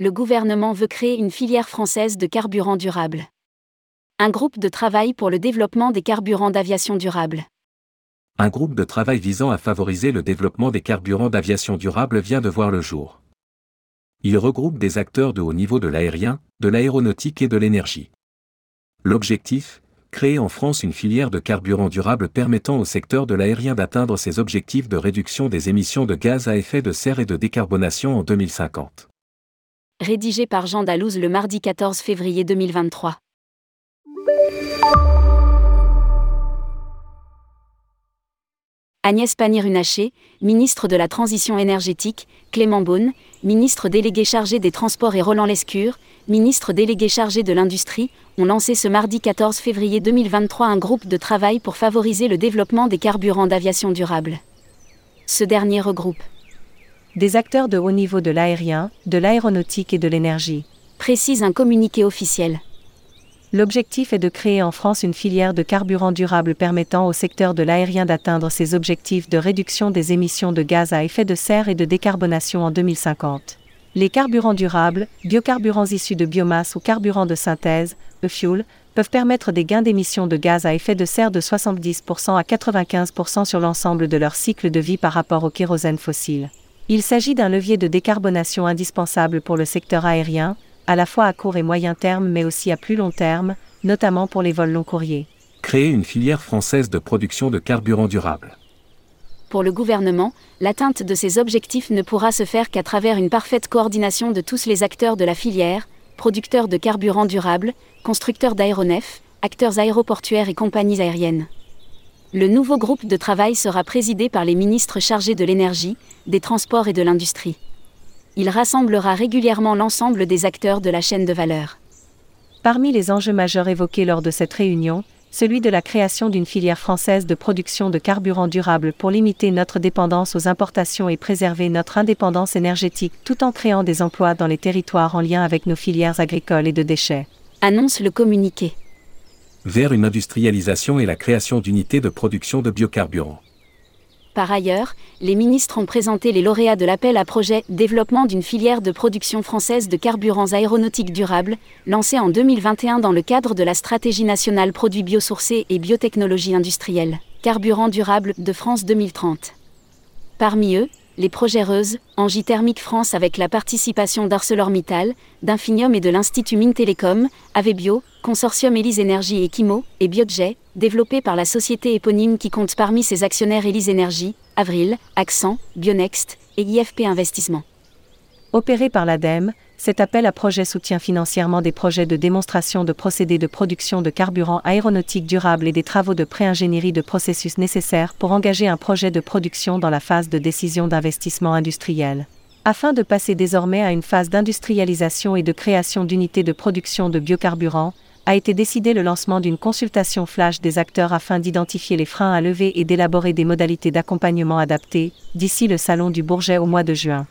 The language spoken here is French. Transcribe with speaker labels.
Speaker 1: le gouvernement veut créer une filière française de carburant durable. Un groupe de travail pour le développement des carburants d'aviation durable.
Speaker 2: Un groupe de travail visant à favoriser le développement des carburants d'aviation durable vient de voir le jour. Il regroupe des acteurs de haut niveau de l'aérien, de l'aéronautique et de l'énergie. L'objectif Créer en France une filière de carburant durable permettant au secteur de l'aérien d'atteindre ses objectifs de réduction des émissions de gaz à effet de serre et de décarbonation en 2050.
Speaker 1: Rédigé par Jean Dalouse le mardi 14 février 2023. Agnès Pannier-Runacher, ministre de la Transition énergétique, Clément Beaune, ministre délégué chargé des Transports et Roland Lescure, ministre délégué chargé de l'Industrie, ont lancé ce mardi 14 février 2023 un groupe de travail pour favoriser le développement des carburants d'aviation durable. Ce dernier regroupe
Speaker 3: des acteurs de haut niveau de l'aérien, de l'aéronautique et de l'énergie.
Speaker 1: Précise un communiqué officiel.
Speaker 3: L'objectif est de créer en France une filière de carburant durable permettant au secteur de l'aérien d'atteindre ses objectifs de réduction des émissions de gaz à effet de serre et de décarbonation en 2050. Les carburants durables, biocarburants issus de biomasse ou carburants de synthèse, e-fuel, peuvent permettre des gains d'émissions de gaz à effet de serre de 70% à 95% sur l'ensemble de leur cycle de vie par rapport au kérosène fossile. Il s'agit d'un levier de décarbonation indispensable pour le secteur aérien, à la fois à court et moyen terme mais aussi à plus long terme, notamment pour les vols long courriers.
Speaker 2: Créer une filière française de production de carburant durable.
Speaker 1: Pour le gouvernement, l'atteinte de ces objectifs ne pourra se faire qu'à travers une parfaite coordination de tous les acteurs de la filière, producteurs de carburant durable, constructeurs d'aéronefs, acteurs aéroportuaires et compagnies aériennes. Le nouveau groupe de travail sera présidé par les ministres chargés de l'énergie, des transports et de l'industrie il rassemblera régulièrement l'ensemble des acteurs de la chaîne de valeur.
Speaker 3: Parmi les enjeux majeurs évoqués lors de cette réunion, celui de la création d'une filière française de production de carburant durable pour limiter notre dépendance aux importations et préserver notre indépendance énergétique tout en créant des emplois dans les territoires en lien avec nos filières agricoles et de déchets.
Speaker 1: Annonce le communiqué.
Speaker 2: Vers une industrialisation et la création d'unités de production de biocarburants.
Speaker 1: Par ailleurs, les ministres ont présenté les lauréats de l'appel à projet Développement d'une filière de production française de carburants aéronautiques durables, lancé en 2021 dans le cadre de la Stratégie nationale produits biosourcés et biotechnologie industrielle, Carburant durable de France 2030. Parmi eux, les projets Reuse, Engie Thermique France avec la participation d'ArcelorMittal, d'Infinium et de l'Institut Mines Télécom, Avebio, Consortium Elise Énergie et Kimo, et Biojet, développé par la société éponyme qui compte parmi ses actionnaires Elise Énergie, Avril, Accent, Bionext et IFP Investissement.
Speaker 3: Opéré par l'ADEME, cet appel à projet soutient financièrement des projets de démonstration de procédés de production de carburant aéronautique durable et des travaux de pré-ingénierie de processus nécessaires pour engager un projet de production dans la phase de décision d'investissement industriel. Afin de passer désormais à une phase d'industrialisation et de création d'unités de production de biocarburants, a été décidé le lancement d'une consultation flash des acteurs afin d'identifier les freins à lever et d'élaborer des modalités d'accompagnement adaptées, d'ici le Salon du Bourget au mois de juin.